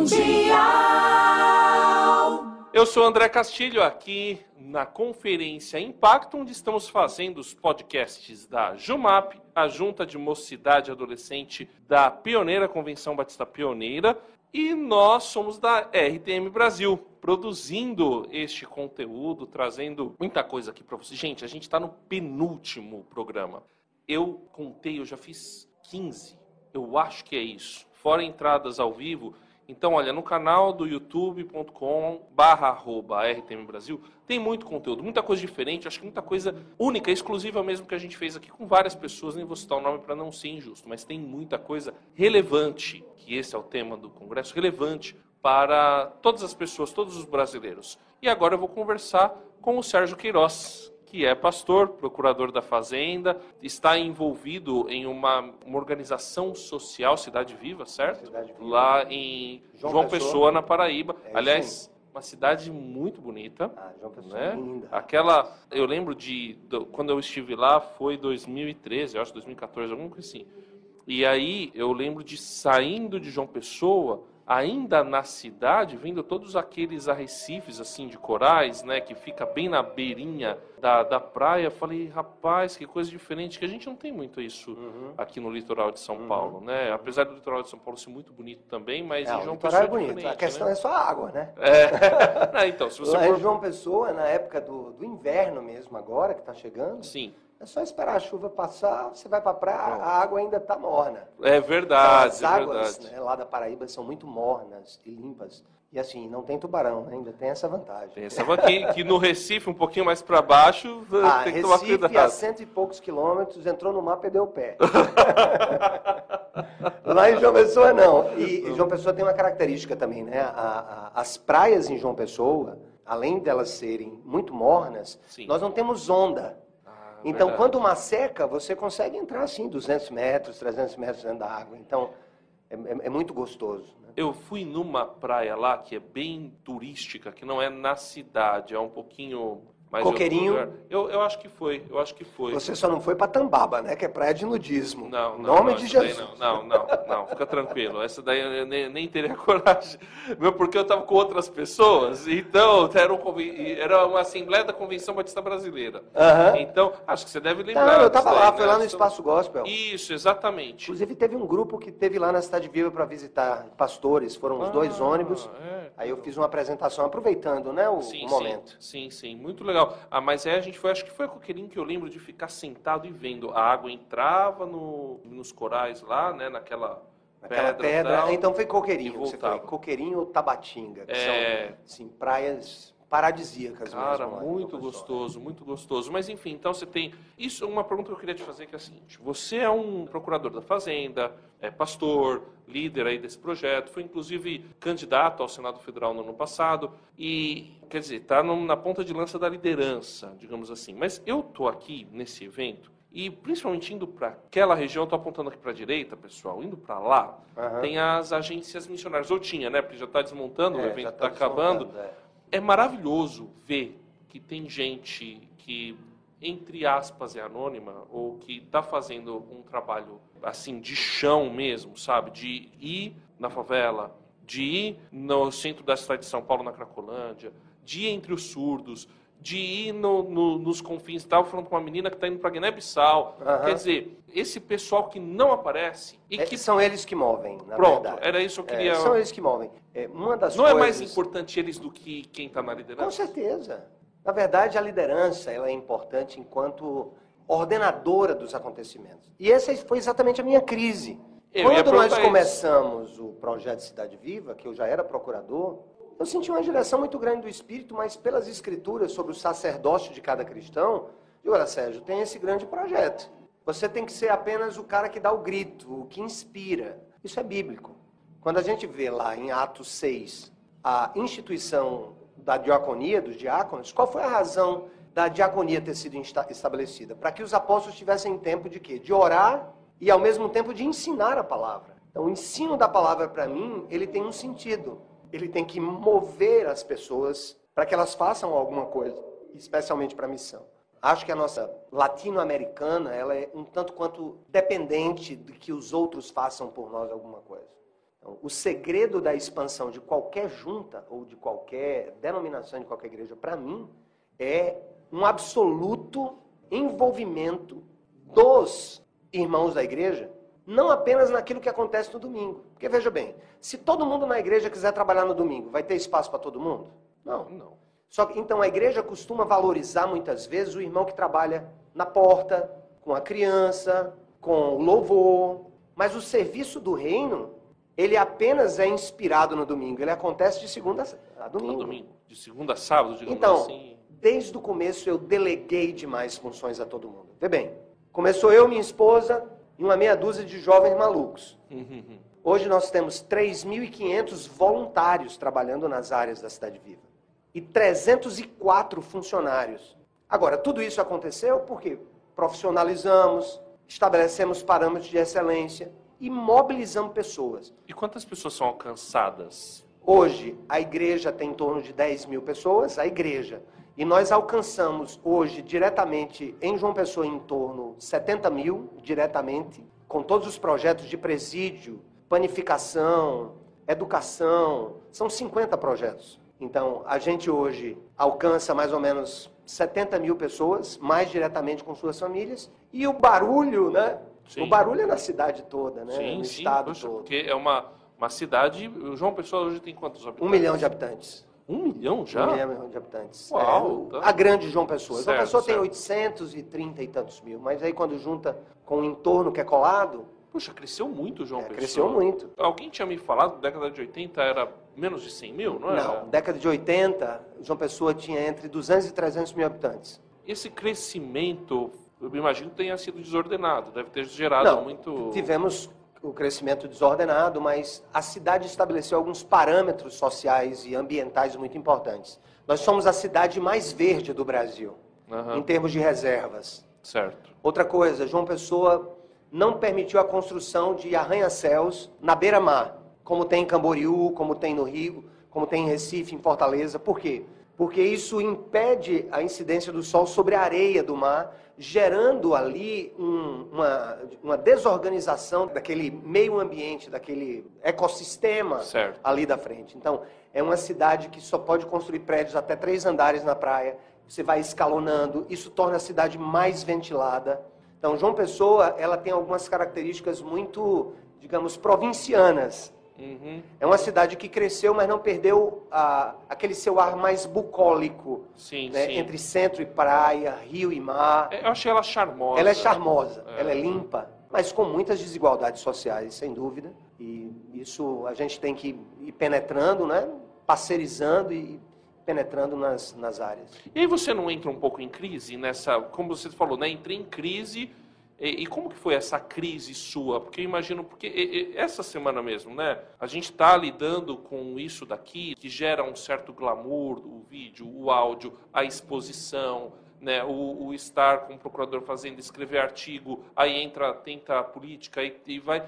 Mundial. Eu sou André Castilho, aqui na Conferência Impacto, onde estamos fazendo os podcasts da JUMAP, a Junta de Mocidade Adolescente da Pioneira Convenção Batista Pioneira, e nós somos da RTM Brasil, produzindo este conteúdo, trazendo muita coisa aqui para vocês. Gente, a gente está no penúltimo programa. Eu contei, eu já fiz 15, eu acho que é isso. Fora entradas ao vivo, então, olha, no canal do youtube.com barra RTM Brasil tem muito conteúdo, muita coisa diferente, acho que muita coisa única, exclusiva mesmo que a gente fez aqui com várias pessoas, nem vou citar o nome para não ser injusto, mas tem muita coisa relevante, que esse é o tema do congresso, relevante para todas as pessoas, todos os brasileiros. E agora eu vou conversar com o Sérgio Queiroz, que é pastor, procurador da Fazenda, está envolvido em uma, uma organização social, Cidade Viva, certo? Cidade Viva. Lá em João, João Pessoa, Pessoa. na Paraíba. É Aliás, uma cidade muito bonita. Ah, João Pessoa, Né? linda. Aquela, eu lembro de do- quando eu estive lá foi 2013, eu acho 2014, alguma coisa assim. E aí eu lembro de saindo de João Pessoa, ainda na cidade, vendo todos aqueles arrecifes assim de corais, né, que fica bem na beirinha da, da praia. Falei, rapaz, que coisa diferente, que a gente não tem muito isso Uhum. aqui no litoral de São Paulo, né? Apesar do litoral de São Paulo ser muito bonito também, mas É, em João litoral Pessoa é bonito. A questão né? é só a água, né? É. Ah, então, se você Lá for... em João Pessoa, na época do, do inverno mesmo, agora que está chegando, Sim, é só esperar a chuva passar, você vai para a praia, a água ainda está morna. é verdade, As é águas verdade. né, lá da Paraíba são muito mornas e limpas. E assim, não tem tubarão, né? ainda tem essa vantagem. Pensava que, que no Recife, um pouquinho mais para baixo, Ah, tem que tomar Recife, cuidado. a cento e poucos quilômetros, entrou no mar, perdeu o pé. Lá em João Pessoa, não. E João Pessoa tem uma característica também, né? A- a- as praias em João Pessoa, além delas serem muito mornas, Sim. nós não temos onda. Ah, Então, verdade. quando uma seca, você consegue entrar assim, 200 metros, 300 metros dentro da água. Então, é, é- é muito gostoso. né? Eu fui numa praia lá que é bem turística, que não é na cidade, é um pouquinho outro Coqueirinho? lugar. Eu, eu acho que foi, eu acho que foi. Você só não foi para Tambaba, né? Que é praia de nudismo. Não, não, nome não, de Jesus. não, não, não, não, fica tranquilo. Essa daí eu nem, nem teria coragem. Meu, porque eu estava com outras pessoas, então era, um era uma Assembleia da Convenção Batista Brasileira. Aham. Então, acho que você deve lembrar. Não, eu estava lá, né? foi lá no Espaço Gospel. Isso, exatamente. Inclusive teve um grupo que teve lá na Cidade Viva para visitar pastores, foram os dois Ah, ônibus. é. Aí eu fiz uma apresentação aproveitando, né, o, Sim, o momento. Sim, sim, sim, muito legal. Ah, mas aí a gente foi, acho que foi a Coqueirinho que eu lembro de ficar sentado e vendo. A água entrava no, nos corais lá, né, naquela Aquela pedra. pedra, tal. então foi Coqueirinho, que você foi. Coqueirinho ou Tabatinga, que É. são assim, praias paradisíacas Cara, mesmo. em muito gostoso, muito gostoso. Mas enfim, então você tem. Isso é uma pergunta que eu queria te fazer, que é a seguinte: você é um procurador da Fazenda, é pastor, líder aí desse projeto, foi inclusive candidato ao Senado Federal no ano passado, e quer dizer, está na ponta de lança da liderança, digamos assim. Mas eu tô aqui nesse evento. E principalmente indo para aquela região, estou apontando aqui para a direita, pessoal, indo para lá, Aham. tem as agências missionárias. Ou tinha, né? Porque já está desmontando, o É, evento já está tá acabando. desmontando, é. É maravilhoso ver que tem gente que, entre aspas, é anônima ou que está fazendo um trabalho assim de chão mesmo, sabe? De ir na favela, de ir no centro da cidade de São Paulo, na Cracolândia, de ir entre os surdos, de ir no- no- nos confins. Estava falando com uma menina que está indo para Guiné-Bissau. Aham. Quer dizer, esse pessoal que não aparece e É, que. são eles que movem, na Pronto, verdade. era isso que eu É, queria. são eles que movem. É, uma das Não é coisas... mais importante eles do que quem está na liderança? Com certeza. Na verdade, a liderança ela é importante enquanto ordenadora dos acontecimentos. E essa foi exatamente a minha crise. Eu Quando nós começamos o projeto Cidade Viva, que eu já era procurador, eu senti uma direção muito grande do Espírito, mas pelas escrituras sobre o sacerdócio de cada cristão, eu olha, Sérgio, tem esse grande projeto. Você tem que ser apenas o cara que dá o grito, o que inspira. Isso é bíblico. Quando a gente vê lá em Atos 6 a instituição da diaconia, dos diáconos, qual foi a razão da diaconia ter sido estabelecida? Para que os apóstolos tivessem tempo de quê? De orar e ao mesmo tempo de ensinar a palavra. Então, o ensino da palavra para mim, ele tem um sentido. Ele tem que mover as pessoas para que elas façam alguma coisa, especialmente para a missão. Acho que a nossa latino-americana, ela é um tanto quanto dependente de que os outros façam por nós alguma coisa. Então, o segredo da expansão de qualquer junta ou de qualquer denominação de qualquer igreja, para mim, é um absoluto envolvimento dos irmãos da igreja, não apenas naquilo que acontece no domingo. Porque veja bem, se todo mundo na igreja quiser trabalhar no domingo, vai ter espaço para todo mundo? Não. Não. Só que, então a igreja costuma valorizar muitas vezes o irmão que trabalha na porta, com a criança, com o louvor. Mas o serviço do reino, ele apenas é inspirado no domingo. Ele acontece de segunda a domingo. No domingo. De segunda a sábado, digamos Então, assim. desde o começo eu deleguei demais funções a todo mundo. Vê bem, começou eu, minha esposa e uma meia dúzia de jovens malucos. Uhum. Hoje nós temos 3.500 voluntários trabalhando nas áreas da Cidade Viva e 304 funcionários. Agora, tudo isso aconteceu porque profissionalizamos, estabelecemos parâmetros de excelência e mobilizamos pessoas. E quantas pessoas são alcançadas? Hoje, a igreja tem em torno de 10 mil pessoas, a igreja. E nós alcançamos hoje, diretamente, em João Pessoa, em torno de 70 mil, diretamente, com todos os projetos de presídio, panificação, educação. São 50 projetos. Então, a gente hoje alcança mais ou menos 70 mil pessoas, mais diretamente com suas famílias. E o barulho, né? Sim. O barulho é na cidade toda, né? sim, no sim. estado Poxa, todo. porque é uma, uma cidade. o João Pessoa hoje tem quantos habitantes? Um milhão de habitantes. Um milhão já? Um milhão de habitantes. Uau, É, tá. A grande João Pessoa. João Certo, Pessoa tem certo. 830 e tantos mil, mas aí quando junta com o entorno que é colado, Puxa, cresceu muito o João é, Pessoa. cresceu muito. Alguém tinha me falado década de 80 era menos de 100 mil, não era? Não, década de 80, João Pessoa tinha entre 200 e 300 mil habitantes. Esse crescimento, eu imagino que tenha sido desordenado, deve ter gerado Não, muito. tivemos o crescimento desordenado, mas a cidade estabeleceu alguns parâmetros sociais e ambientais muito importantes. Nós somos a cidade mais verde do Brasil, Aham, em termos de reservas. Certo. Outra coisa, João Pessoa não permitiu a construção de arranha-céus na beira-mar, como tem em Camboriú, como tem no Rio, como tem em Recife, em Fortaleza. Por quê? Porque isso impede a incidência do sol sobre a areia do mar, gerando ali um- uma, uma desorganização daquele meio ambiente, daquele ecossistema Certo. ali da frente. Então, é uma cidade que só pode construir prédios até três andares na praia. Você vai escalonando, isso torna a cidade mais ventilada. Então, João Pessoa, ela tem algumas características muito, digamos, provincianas. Uhum. É uma cidade que cresceu, mas não perdeu a- aquele seu ar mais bucólico, Sim, né? sim. entre centro e praia, rio e mar. É, Eu achei ela charmosa. Ela é charmosa, É. ela é limpa, mas com muitas desigualdades sociais, sem dúvida. E isso a gente tem que ir penetrando, né? parceirizando e penetrando nas, nas áreas. E aí você não entra um pouco em crise nessa, como você falou, né? Entrei em crise. E, e como que foi essa crise sua? Porque eu imagino, porque e- e- essa semana mesmo, né? A gente está lidando com isso daqui, que gera um certo glamour, o vídeo, o áudio, a exposição, né? O, o estar com o procurador fazendo, escrever artigo, aí entra, tenta a política e, vai.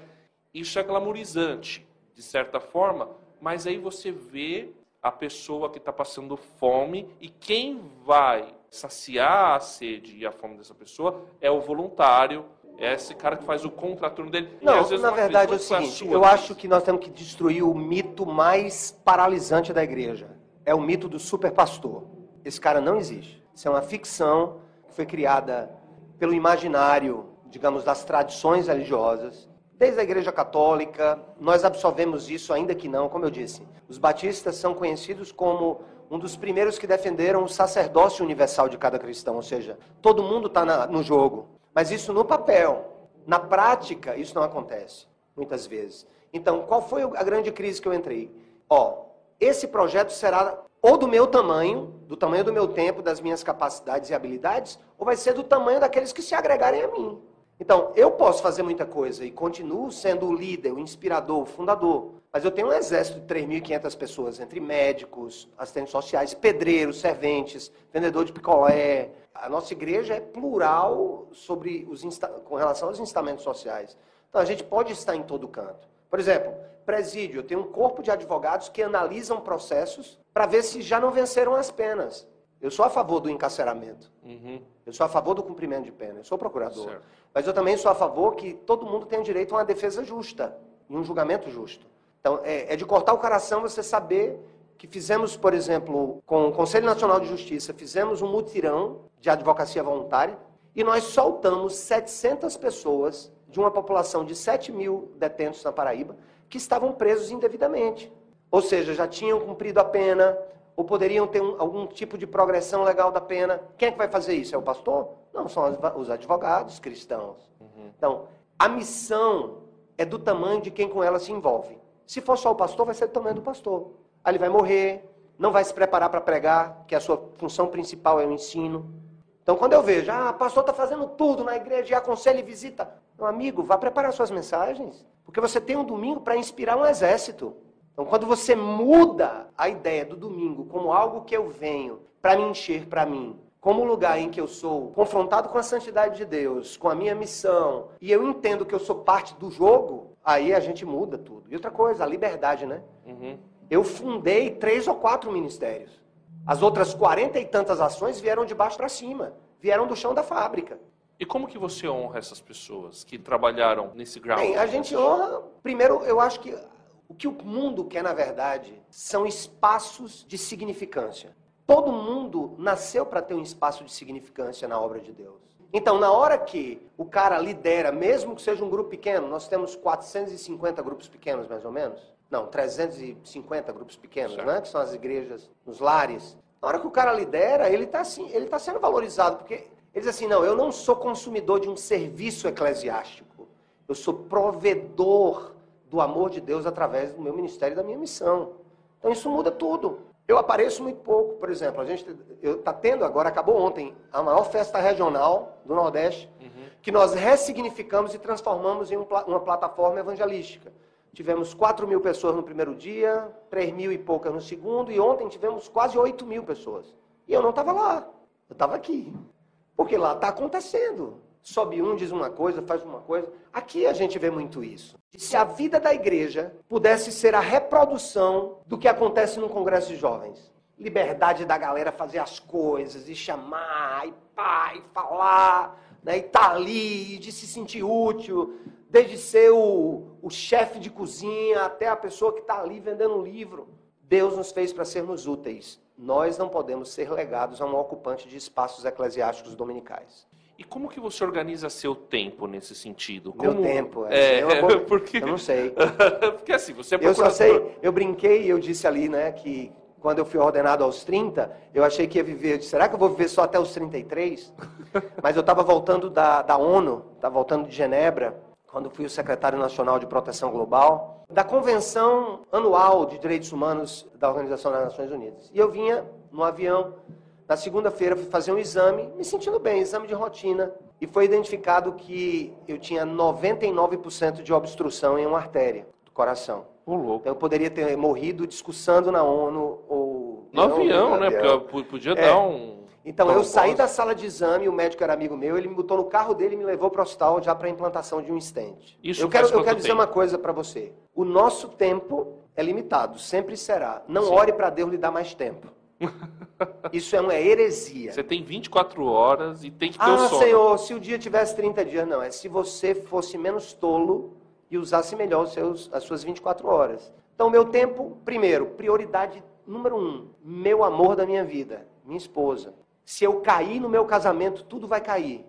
Isso é glamourizante, de certa forma, mas aí você vê a pessoa que está passando fome e quem vai saciar a sede e a fome dessa pessoa é o voluntário, é esse cara que faz o contraturno dele. E, Não, às vezes, na verdade é o seguinte, eu acho que nós temos que destruir o mito mais paralisante da igreja. É o mito do superpastor. Esse cara não existe. Isso é uma ficção que foi criada pelo imaginário, digamos, das tradições religiosas. Desde a igreja católica, nós absorvemos isso, ainda que não, como eu disse. Os batistas são conhecidos como um dos primeiros que defenderam o sacerdócio universal de cada cristão, ou seja, todo mundo está no jogo. Mas isso no papel. Na prática, isso não acontece, muitas vezes. Então, qual foi a grande crise que eu entrei? Ó, esse projeto será ou do meu tamanho, do tamanho do meu tempo, das minhas capacidades e habilidades, ou vai ser do tamanho daqueles que se agregarem a mim. Então, eu posso fazer muita coisa e continuo sendo o líder, o inspirador, o fundador. Mas eu tenho um exército de 3.500 pessoas, entre médicos, assistentes sociais, pedreiros, serventes, vendedor de picolé. A nossa igreja é plural sobre os insta- com relação aos instamentos sociais. Então, a gente pode estar em todo canto. Por exemplo, presídio. Eu tenho um corpo de advogados que analisam processos para ver se já não venceram as penas. Eu sou a favor do encarceramento. Uhum, Eu sou a favor do cumprimento de pena. Eu sou procurador. Certo. Mas eu também sou a favor que todo mundo tenha direito a uma defesa justa e um julgamento justo. Então, é, é de cortar o coração você saber que fizemos, por exemplo, com o Conselho Nacional de Justiça, fizemos um mutirão de advocacia voluntária e nós soltamos 700 pessoas de uma população de 7 mil detentos na Paraíba que estavam presos indevidamente. Ou seja, já tinham cumprido a pena, ou poderiam ter um, algum tipo de progressão legal da pena. Quem é que vai fazer isso? É o pastor? Não, são os advogados cristãos. Uhum. Então, a missão é do tamanho de quem com ela se envolve. Se for só o pastor, vai ser do tamanho do pastor. Aí ele vai morrer, não vai se preparar para pregar, que a sua função principal é o ensino. Então, quando eu vejo, ah, o pastor está fazendo tudo na igreja, e aconselha e visita. Meu amigo, vá preparar suas mensagens. Porque você tem um domingo para inspirar um exército. Então, quando você muda a ideia do domingo como algo que eu venho para me encher para mim, como lugar em que eu sou confrontado com a santidade de Deus, com a minha missão, e eu entendo que eu sou parte do jogo, aí a gente muda tudo. E outra coisa, a liberdade, né? Uhum. Eu fundei três ou quatro ministérios. As outras quarenta e tantas ações vieram de baixo para cima, vieram do chão da fábrica. E como que você honra essas pessoas que trabalharam nesse grau? Bem, a gente honra, primeiro, eu acho que o que o mundo quer, na verdade, são espaços de significância. Todo mundo nasceu para ter um espaço de significância na obra de Deus. Então, na hora que o cara lidera, mesmo que seja um grupo pequeno, nós temos 450 grupos pequenos, mais ou menos. Não, 350 grupos pequenos, certo. né? Que são as igrejas nos lares. Na hora que o cara lidera, ele está assim, ele tá sendo valorizado, porque ele diz assim, não, eu não sou consumidor de um serviço eclesiástico. Eu sou provedor do amor de Deus através do meu ministério e da minha missão. Então isso muda tudo. Eu apareço muito pouco, por exemplo, a gente está tendo agora, acabou ontem, a maior festa regional do Nordeste, uhum. que nós ressignificamos e transformamos em um, uma plataforma evangelística. Tivemos 4 mil pessoas no primeiro dia, 3 mil e poucas no segundo, e ontem tivemos quase 8 mil pessoas. E eu não estava lá, eu estava aqui. Porque lá está acontecendo. Sobe um, diz uma coisa, faz uma coisa. Aqui a gente vê muito isso. Se a vida da igreja pudesse ser a reprodução do que acontece num congresso de jovens. Liberdade da galera fazer as coisas, e chamar, e pá, e falar, né, e estar tá ali, de se sentir útil, desde ser o, o chefe de cozinha até a pessoa que está ali vendendo um livro. Deus nos fez para sermos úteis. Nós não podemos ser legados a um ocupante de espaços eclesiásticos dominicais. E como que você organiza seu tempo nesse sentido? Como... Meu tempo, é, é, é porque... eu não sei. porque assim, você é Eu só sei, eu brinquei e eu disse ali, né, que quando eu fui ordenado aos 30, eu achei que ia viver, disse, será que eu vou viver só até os 33? Mas eu estava voltando da, da ONU, estava voltando de Genebra, quando fui o secretário nacional de proteção global, da Convenção Anual de Direitos Humanos da Organização das Nações Unidas. E eu vinha no avião, na segunda-feira fui fazer um exame, me sentindo bem, exame de rotina, e foi identificado que eu tinha 99% de obstrução em uma artéria do coração. O louco. Então eu poderia ter morrido discussando na ONU ou... No avião, né? Porque podia é. dar um então eu saí da sala de exame, o médico era amigo meu, ele me botou no carro dele e me levou para o hospital já para a implantação de um stent. Isso eu quero, eu quero dizer uma coisa para você. O nosso tempo é limitado, sempre será. Não Sim. ore para Deus lhe dar mais tempo. Isso é uma heresia. Você tem 24 horas e tem que ter ah, o sono. Senhor, se o dia tivesse 30 dias, não. É se você fosse menos tolo e usasse melhor seus, as suas 24 horas. Então, meu tempo, primeiro, prioridade número um, meu amor da minha vida, minha esposa. Se eu cair no meu casamento, tudo vai cair.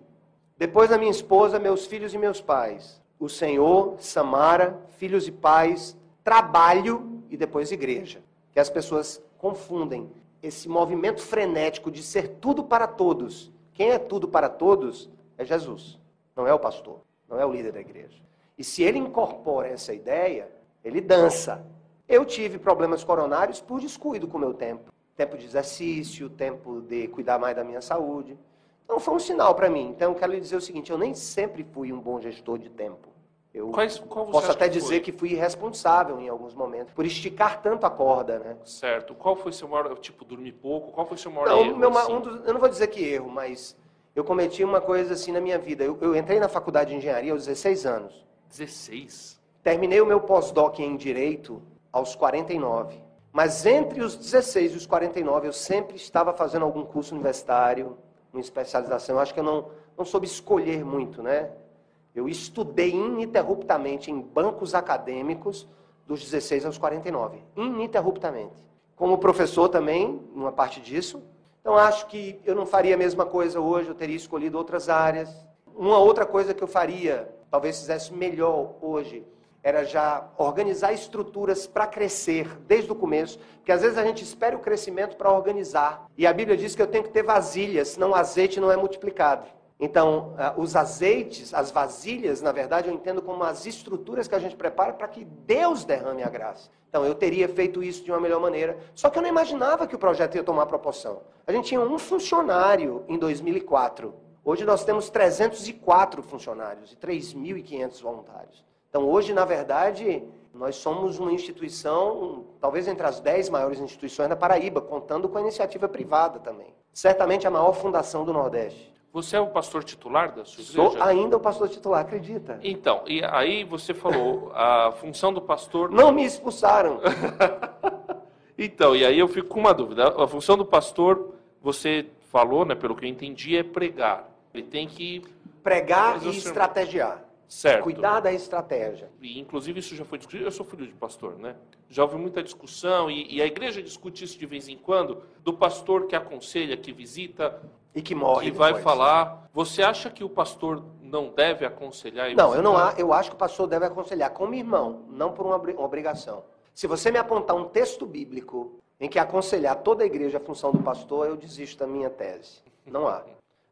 Depois da minha esposa, meus filhos e meus pais. O Senhor, Samara, filhos e pais, trabalho e depois igreja. Que as pessoas confundem esse movimento frenético de ser tudo para todos. Quem é tudo para todos é Jesus, não é o pastor, não é o líder da igreja. E se ele incorpora essa ideia, ele dança. Eu tive problemas coronários por descuido com o meu tempo tempo de exercício, tempo de cuidar mais da minha saúde. Então foi um sinal para mim. Então eu quero lhe dizer o seguinte: eu nem sempre fui um bom gestor de tempo. Eu Quais, posso até que dizer que fui irresponsável em alguns momentos, por esticar tanto a corda, né? Certo. Qual foi seu maior, tipo, dormir pouco? Qual foi seu maior não, erro? Meu, assim? um dos, eu não vou dizer que erro, mas eu cometi uma coisa assim na minha vida. Eu, eu entrei na faculdade de engenharia aos 16 anos. 16? Terminei o meu pós-doc em Direito aos 49. Mas entre os 16 e os 49, eu sempre estava fazendo algum curso universitário, uma especialização. Eu acho que eu não, não soube escolher muito, né? Eu estudei ininterruptamente em bancos acadêmicos dos 16 aos 49, ininterruptamente. Como professor também, numa parte disso. Então acho que eu não faria a mesma coisa hoje, eu teria escolhido outras áreas. Uma outra coisa que eu faria, talvez fizesse melhor hoje, era já organizar estruturas para crescer desde o começo, porque às vezes a gente espera o crescimento para organizar. E a Bíblia diz que eu tenho que ter vasilhas, senão o azeite não é multiplicado. Então, uh, os azeites, as vasilhas, na verdade, eu entendo como as estruturas que a gente prepara para que Deus derrame a graça. Então, eu teria feito isso de uma melhor maneira. Só que eu não imaginava que o projeto ia tomar proporção. A gente tinha um funcionário em 2004. Hoje nós temos 304 funcionários e 3.500 voluntários. Então, hoje, na verdade, nós somos uma instituição, talvez entre as 10 maiores instituições da Paraíba, contando com a iniciativa privada também. Certamente a maior fundação do Nordeste. Você é o pastor titular da sua igreja? Sou ainda o pastor titular, acredita? Então, e aí você falou, a função do pastor... Não me expulsaram. então, e aí eu fico com uma dúvida. A função do pastor, você falou, né, pelo que eu entendi, é pregar. Ele tem que... Pregar e estrategiar. Certo. Cuidar da estratégia. E, inclusive, isso já foi discutido. Eu sou filho de pastor, né? Já houve muita discussão, e, e, a igreja discute isso de vez em quando, do pastor que aconselha, que visita, e que morre. E vai falar. Você acha que o pastor não deve aconselhar? não, eu não. Eu acho que o pastor deve aconselhar como irmão, não por uma obrigação. Se você me apontar um texto bíblico em que aconselhar toda a igreja a função do pastor, eu desisto da minha tese. Não há.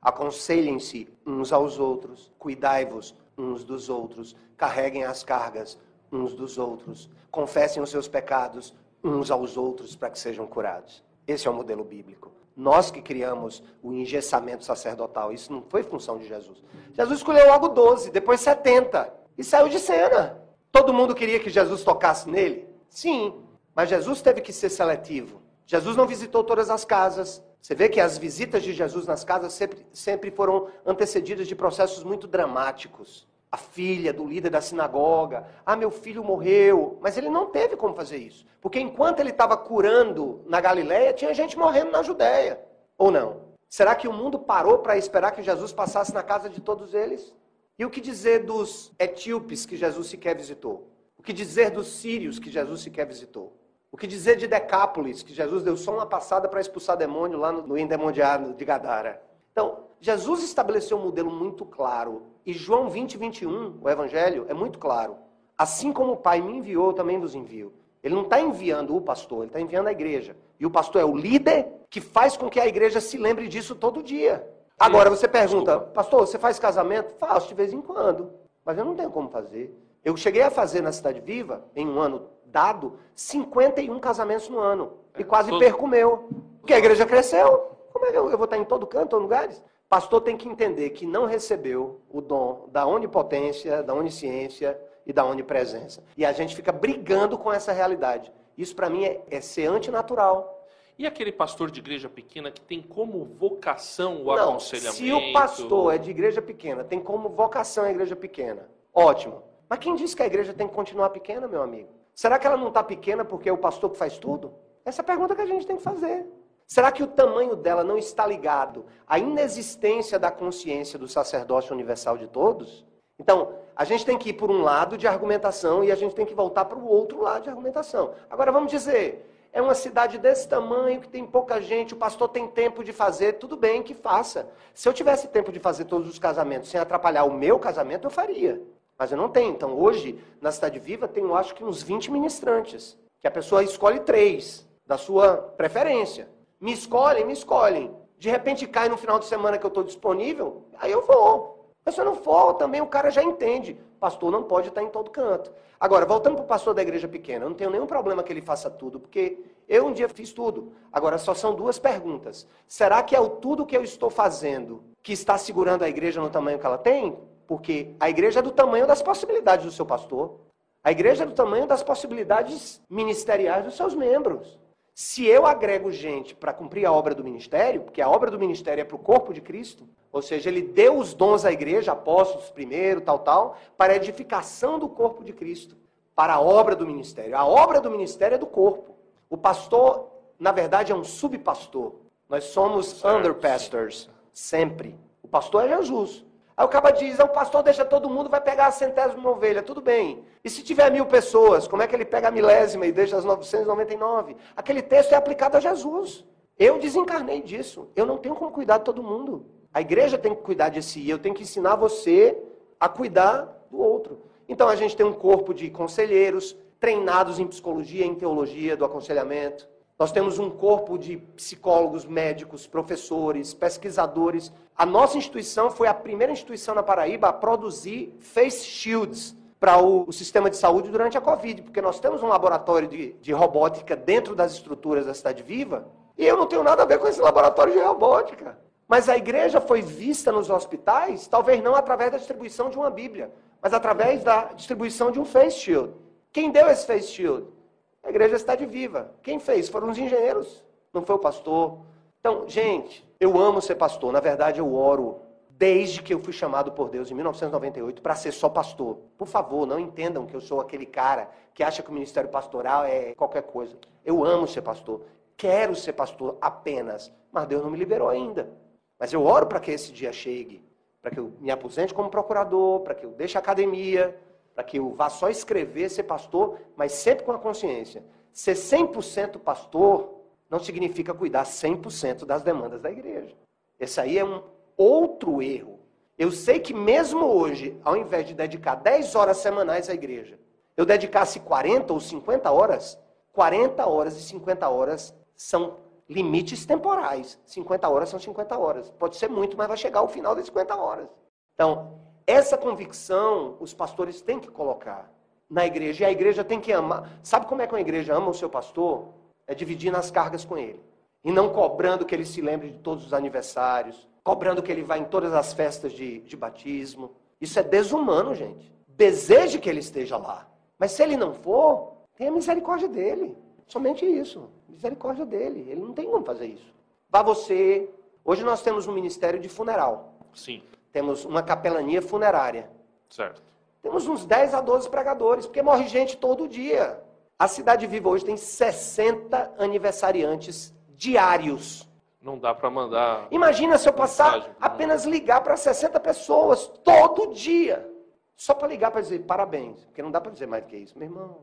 Aconselhem-se uns aos outros, cuidai-vos uns dos outros, carreguem as cargas uns dos outros, confessem os seus pecados uns aos outros para que sejam curados. Esse é o modelo bíblico. Nós que criamos o engessamento sacerdotal. Isso não foi função de Jesus. Jesus escolheu logo 12, depois 70 e saiu de cena. Todo mundo queria que Jesus tocasse nele? Sim, mas Jesus teve que ser seletivo. Jesus não visitou todas as casas. Você vê que as visitas de Jesus nas casas sempre, sempre foram antecedidas de processos muito dramáticos a filha do líder da sinagoga. Ah, meu filho morreu. Mas ele não teve como fazer isso. Porque enquanto ele estava curando na Galiléia, tinha gente morrendo na Judéia. Ou não? Será que o mundo parou para esperar que Jesus passasse na casa de todos eles? E o que dizer dos etíopes que Jesus sequer visitou? O que dizer dos sírios que Jesus sequer visitou? O que dizer de Decápolis, que Jesus deu só uma passada para expulsar demônio lá no, endemoniado de Gadara? Então, Jesus estabeleceu um modelo muito claro e João 20, 21, o Evangelho, é muito claro. Assim como o Pai me enviou, eu também vos envio. Ele não está enviando o pastor, ele está enviando a igreja. E o pastor é o líder que faz com que a igreja se lembre disso todo dia. Agora você pergunta, pastor, você faz casamento? Faço de vez em quando, mas eu não tenho como fazer. Eu cheguei a fazer na Cidade Viva, em um ano dado, 51 casamentos no ano. E é, quase perco o meu. Porque a igreja cresceu. Como é que eu, eu vou estar em todo canto, em lugares? Pastor tem que entender que não recebeu o dom da onipotência, da onisciência e da onipresença. E a gente fica brigando com essa realidade. Isso para mim é, é ser antinatural. E aquele pastor de igreja pequena que tem como vocação o não, aconselhamento? Se o pastor é de igreja pequena, tem como vocação a igreja pequena, ótimo. Mas quem disse que a igreja tem que continuar pequena, meu amigo? Será que ela não está pequena porque é o pastor que faz tudo? Essa é a pergunta que a gente tem que fazer. Será que o tamanho dela não está ligado à inexistência da consciência do sacerdócio universal de todos? Então, a gente tem que ir por um lado de argumentação e a gente tem que voltar para o outro lado de argumentação. Agora, vamos dizer, é uma cidade desse tamanho que tem pouca gente, o pastor tem tempo de fazer, tudo bem que faça. Se eu tivesse tempo de fazer todos os casamentos sem atrapalhar o meu casamento, eu faria. Mas eu não tenho. Então, hoje, na Cidade Viva, eu acho que uns 20 ministrantes, que a pessoa escolhe três, da sua preferência. Me escolhem, me escolhem. De repente cai no final de semana que eu estou disponível, aí eu vou. Mas se eu não for, também o cara já entende. Pastor não pode estar em todo canto. Agora, voltando para o pastor da igreja pequena, eu não tenho nenhum problema que ele faça tudo, porque eu um dia fiz tudo. Agora, só são duas perguntas. Será que é o tudo que eu estou fazendo que está segurando a igreja no tamanho que ela tem? Porque a igreja é do tamanho das possibilidades do seu pastor. A igreja é do tamanho das possibilidades ministeriais dos seus membros. Se eu agrego gente para cumprir a obra do ministério, porque a obra do ministério é para o corpo de Cristo, ou seja, ele deu os dons à igreja, apóstolos primeiro, tal, tal, para a edificação do corpo de Cristo, para a obra do ministério. A obra do ministério é do corpo. O pastor, na verdade, é um subpastor. Nós somos under pastors, sempre. O pastor é Jesus. Aí o cara diz, o pastor deixa todo mundo, vai pegar a centésima ovelha. Tudo bem. E se tiver mil pessoas, como é que ele pega a milésima e deixa as 999? Aquele texto é aplicado a Jesus. Eu desencarnei disso. Eu não tenho como cuidar de todo mundo. A igreja tem que cuidar de si. Eu tenho que ensinar você a cuidar do outro. Então a gente tem um corpo de conselheiros treinados em psicologia, em teologia do aconselhamento. Nós temos um corpo de psicólogos, médicos, professores, pesquisadores. A nossa instituição foi a primeira instituição na Paraíba a produzir face shields para o, o, sistema de saúde durante a Covid, porque nós temos um laboratório de, de robótica dentro das estruturas da Cidade Viva, e eu não tenho nada a ver com esse laboratório de robótica. Mas a igreja foi vista nos hospitais, talvez não através da distribuição de uma Bíblia, mas através da distribuição de um face shield. Quem deu esse face shield? A igreja está de viva. Quem fez? Foram os engenheiros, não foi o pastor. Então, gente, eu amo ser pastor. Na verdade, eu oro desde que eu fui chamado por Deus em 1998 para ser só pastor. Por favor, não entendam que eu sou aquele cara que acha que o ministério pastoral é qualquer coisa. Eu amo ser pastor. Quero ser pastor apenas, mas Deus não me liberou ainda. Mas eu oro para que esse dia chegue, para que eu me aposente como procurador, para que eu deixe a academia, para que eu vá só escrever, ser pastor, mas sempre com a consciência. Ser 100% pastor não significa cuidar 100% das demandas da igreja. Esse aí é um outro erro. Eu sei que mesmo hoje, ao invés de dedicar 10 horas semanais à igreja, eu dedicasse 40 ou 50 horas, 40 horas e 50 horas são limites temporais. 50 horas são 50 horas. Pode ser muito, mas vai chegar ao final das 50 horas. Então, essa convicção os pastores têm que colocar na igreja. E a igreja tem que amar. Sabe como é que uma igreja ama o seu pastor? É dividindo as cargas com ele. E não cobrando que ele se lembre de todos os aniversários. Cobrando que ele vá em todas as festas de, de batismo. Isso é desumano, gente. Deseje que ele esteja lá. Mas se ele não for, tenha misericórdia dele. Somente isso. Misericórdia dele. Ele não tem como fazer isso. Vá você. Hoje nós temos um ministério de funeral. Sim temos uma capelania funerária. Certo. Temos uns 10 a 12 pregadores, porque morre gente todo dia. A Cidade Viva hoje tem 60 aniversariantes diários. Não dá para mandar. Imagina se eu passar apenas ligar para 60 pessoas todo dia. Só para ligar para dizer parabéns. Porque não dá para dizer mais do que isso, meu irmão.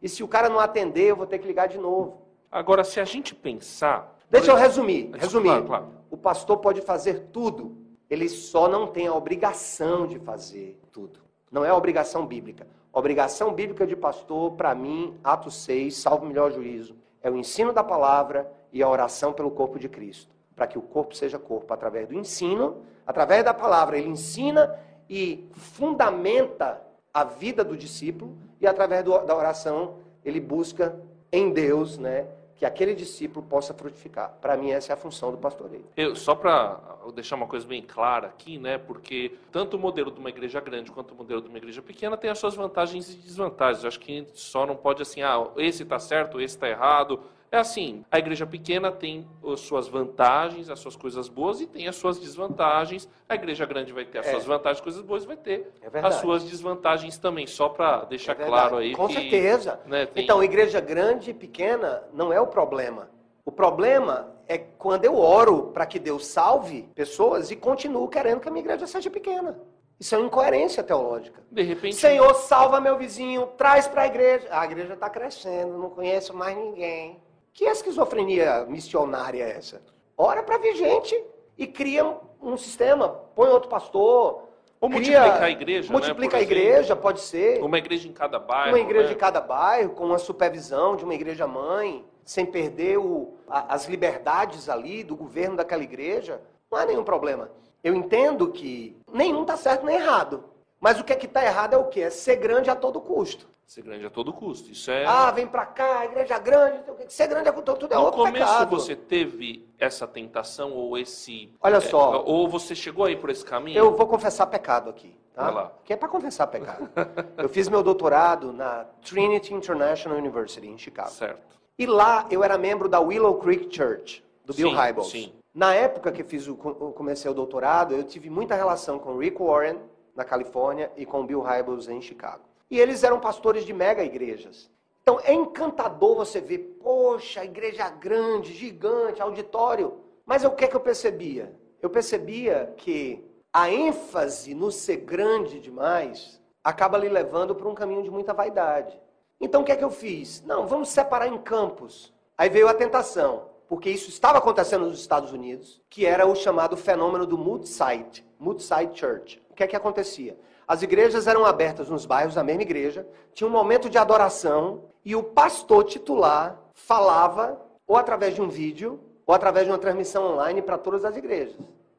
E se o cara não atender, eu vou ter que ligar de novo. Agora, se a gente pensar. Deixa eu resumir. Resumir. Claro, claro. O pastor pode fazer tudo ele só não tem a obrigação de fazer tudo. Não é a obrigação bíblica. A obrigação bíblica de pastor, para mim, Atos 6, salvo o melhor juízo, é o ensino da palavra e a oração pelo corpo de Cristo. Para que o corpo seja corpo através do ensino, através da palavra, ele ensina e fundamenta a vida do discípulo e através do, da oração ele busca em Deus, né, que aquele discípulo possa frutificar. Para mim, essa é a função do pastoreio. Eu, só para deixar uma coisa bem clara aqui, né? Porque tanto o modelo de uma igreja grande quanto o modelo de uma igreja pequena tem as suas vantagens e desvantagens. Eu acho que só não pode assim, ah, esse está certo, esse está errado. É assim, a igreja pequena tem as suas vantagens, as suas coisas boas e tem as suas desvantagens. A igreja grande vai ter as é. suas vantagens, coisas boas, vai ter é as suas desvantagens também. Só para deixar é claro aí. Com que, certeza. Né, tem... Então, igreja grande e pequena não é o problema. O problema é quando eu oro para que Deus salve pessoas e continuo querendo que a minha igreja seja pequena. Isso é uma incoerência teológica. De repente. Senhor, salva meu vizinho, traz para a igreja. A igreja está crescendo, não conheço mais ninguém. Que esquizofrenia missionária é essa? Ora para vir gente e cria um sistema, põe outro pastor. Ou cria, multiplicar a igreja. Né, multiplica né, a igreja, pode ser. Uma igreja em cada bairro. Uma igreja né? em cada bairro, com uma supervisão de uma igreja mãe, sem perder o, a, as liberdades ali do governo daquela igreja. Não há nenhum problema. Eu entendo que nenhum está certo nem errado. Mas o que é que está errado é o quê? É ser grande a todo custo. Ser grande a todo custo. Isso é. Ah, vem para cá, igreja grande. Ser grande a todo tudo é no outro começo pecado. você teve essa tentação ou esse. Olha só. É, ou você chegou aí por esse caminho? Eu vou confessar pecado aqui. Tá? Vai lá. Que é para confessar pecado. eu fiz meu doutorado na Trinity International University, em Chicago. Certo. E lá eu era membro da Willow Creek Church, do Bill Hybels. sim. Na época que fiz o, comecei o doutorado, eu tive muita relação com Rick Warren, na Califórnia, e com Bill Hybels, em Chicago. E eles eram pastores de mega igrejas. Então é encantador você ver, poxa, igreja grande, gigante, auditório. Mas o que é que eu percebia? Eu percebia que a ênfase no ser grande demais acaba lhe levando para um caminho de muita vaidade. Então o que é que eu fiz? Não, vamos separar em campos. Aí veio a tentação, porque isso estava acontecendo nos Estados Unidos, que era o chamado fenômeno do mood-site, mood-site church. O que é que acontecia? As igrejas eram abertas nos bairros, a mesma igreja, tinha um momento de adoração e o pastor titular falava ou através de um vídeo ou através de uma transmissão online para todas as igrejas.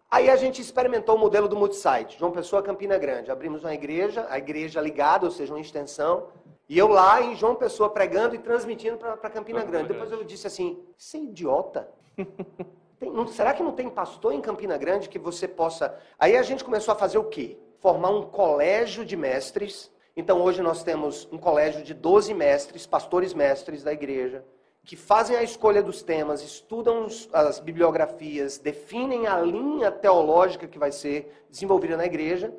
Aí a gente experimentou o modelo do multisite, João Pessoa, Campina Grande. Abrimos uma igreja, a igreja ligada, ou seja, uma extensão, e eu lá em João Pessoa pregando e transmitindo para Campina Grande. Depois eu disse assim: você é idiota? Tem, não, será que não tem pastor em Campina Grande que você possa. Aí a gente começou a fazer o quê? Formar um colégio de mestres. Então hoje nós temos um colégio de 12 mestres, pastores mestres da igreja, que fazem a escolha dos temas, estudam as bibliografias, definem a linha teológica que vai ser desenvolvida na igreja.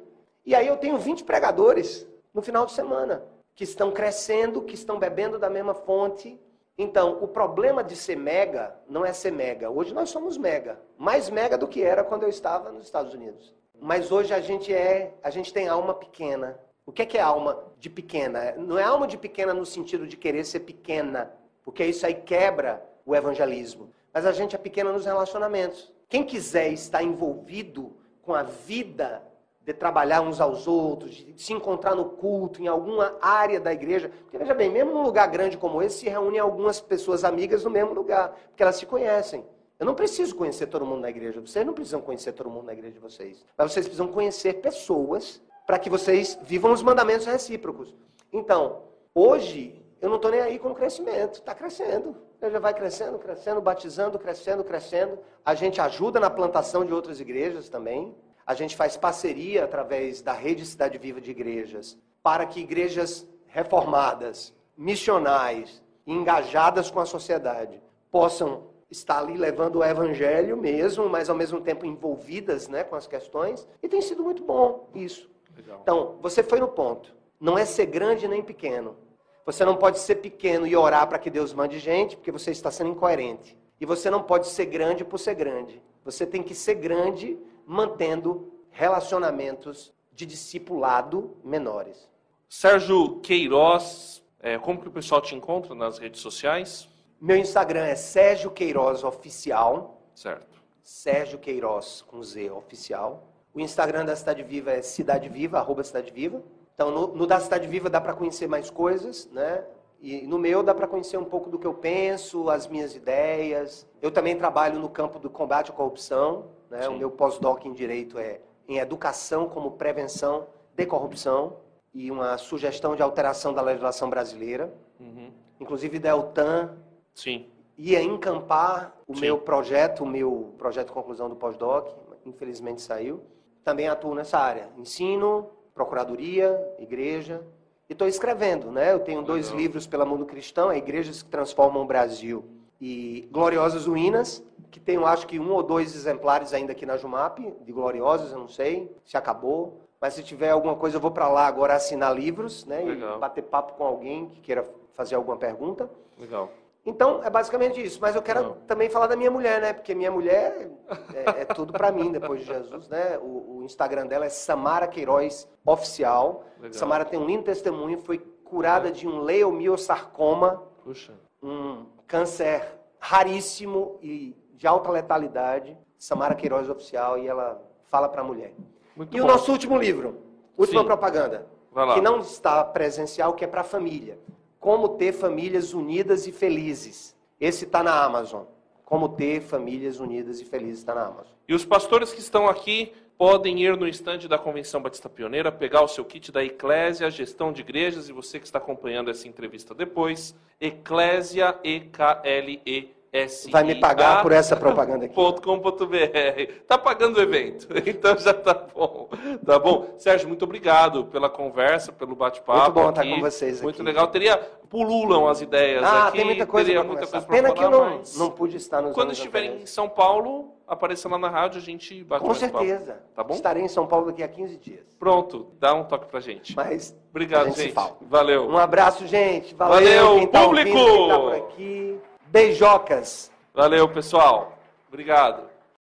E aí eu tenho 20 pregadores no final de semana que estão crescendo, que estão bebendo da mesma fonte. Então, o problema de ser mega não é ser mega. Hoje nós somos mega, mais mega do que era quando eu estava nos Estados Unidos. Mas hoje a gente é, a gente tem alma pequena. O que é, que é alma de pequena? Não é alma de pequena no sentido de querer ser pequena, porque isso aí quebra o evangelismo. Mas a gente é pequena nos relacionamentos. Quem quiser estar envolvido com a vida de trabalhar uns aos outros, de se encontrar no culto, em alguma área da igreja. Porque veja bem, mesmo num lugar grande como esse, se reúnem algumas pessoas amigas no mesmo lugar, porque elas se conhecem. Eu não preciso conhecer todo mundo na igreja, vocês não precisam conhecer todo mundo na igreja de vocês. Mas vocês precisam conhecer pessoas para que vocês vivam os mandamentos recíprocos. Então, hoje, eu não estou nem aí com o crescimento, está crescendo. Igreja vai crescendo, crescendo, batizando, crescendo, crescendo. A gente ajuda na plantação de outras igrejas também. A gente faz parceria através da rede Cidade Viva de Igrejas para que igrejas reformadas, missionais, engajadas com a sociedade, possam estar ali levando o evangelho mesmo, mas ao mesmo tempo envolvidas né, com as questões. E tem sido muito bom isso. Legal. Então, você foi no ponto. Não é ser grande nem pequeno. Você não pode ser pequeno e orar para que Deus mande gente, porque você está sendo incoerente. E você não pode ser grande por ser grande. Você tem que ser grande mantendo relacionamentos de discipulado menores. Sérgio Queiroz, é, como que o pessoal te encontra nas redes sociais? Meu Instagram é Sérgio Queiroz Oficial. Certo. Sérgio Queiroz com Z Oficial. O Instagram da Cidade Viva é Cidade Viva, arroba Cidade Viva. Então, no, no da Cidade Viva dá para conhecer mais coisas, né? E no meu dá para conhecer um pouco do que eu penso, as minhas ideias. Eu também trabalho no campo do combate à corrupção. Né? O meu pós-doc em Direito é em Educação como Prevenção de Corrupção e uma sugestão de alteração da legislação brasileira. Uhum. Inclusive, Deltan Sim. ia encampar o Sim. meu projeto, o meu projeto de conclusão do pós-doc, infelizmente saiu. Também atuo nessa área. Ensino, procuradoria, igreja, e estou escrevendo, né? Eu tenho dois Legal. livros pela Mundo Cristão, é Igrejas que Transformam o Brasil e Gloriosas Ruínas, que tenho acho que um ou dois exemplares ainda aqui na Jumap, de Gloriosas, eu não sei se acabou. Mas se tiver alguma coisa, eu vou para lá agora assinar livros, né? Legal. E bater papo com alguém que queira fazer alguma pergunta. Legal. Então, é basicamente isso. Mas eu quero Não. também falar da minha mulher, né? Porque minha mulher é, é tudo para mim depois de Jesus, né? O, o, Instagram dela é Samara Queiroz Oficial. Legal. Samara tem um lindo testemunho, foi curada é. de um leiomiosarcoma, Puxa. um câncer raríssimo e de alta letalidade. Samara Queiroz Oficial e ela fala para a mulher. Muito e bom. o nosso último livro, última Sim. propaganda, que não está presencial, que é para a família. Como ter famílias unidas e felizes. Esse está na Amazon. Como ter famílias unidas e felizes está na Amazon. E os pastores que estão aqui podem ir no estande da Convenção Batista Pioneira, pegar o seu kit da Eclésia, Gestão de Igrejas, e você que está acompanhando essa entrevista depois, Eclésia, E-K-L-E Vai me pagar por essa propaganda aqui. .com.br. Tá pagando o evento, então já tá bom. Tá bom? Sérgio, muito obrigado pela conversa, pelo bate-papo. Muito bom estar com vocês aqui. Muito legal. Teria, pululam as ideias ah, aqui. tem muita coisa teria muita coisa Pena falar, que eu não, mas... não pude estar nos Quando estiver em São Paulo, apareça lá na rádio, a gente bate Com certeza. Papo. Tá bom? Estarei em São Paulo daqui a 15 dias. Pronto, dá um toque pra gente. Mas Obrigado, gente. gente. Valeu. Um abraço, gente. Valeu, Valeu quem tá público! Ouvindo, quem tá por aqui. Beijocas. Valeu, pessoal. Obrigado.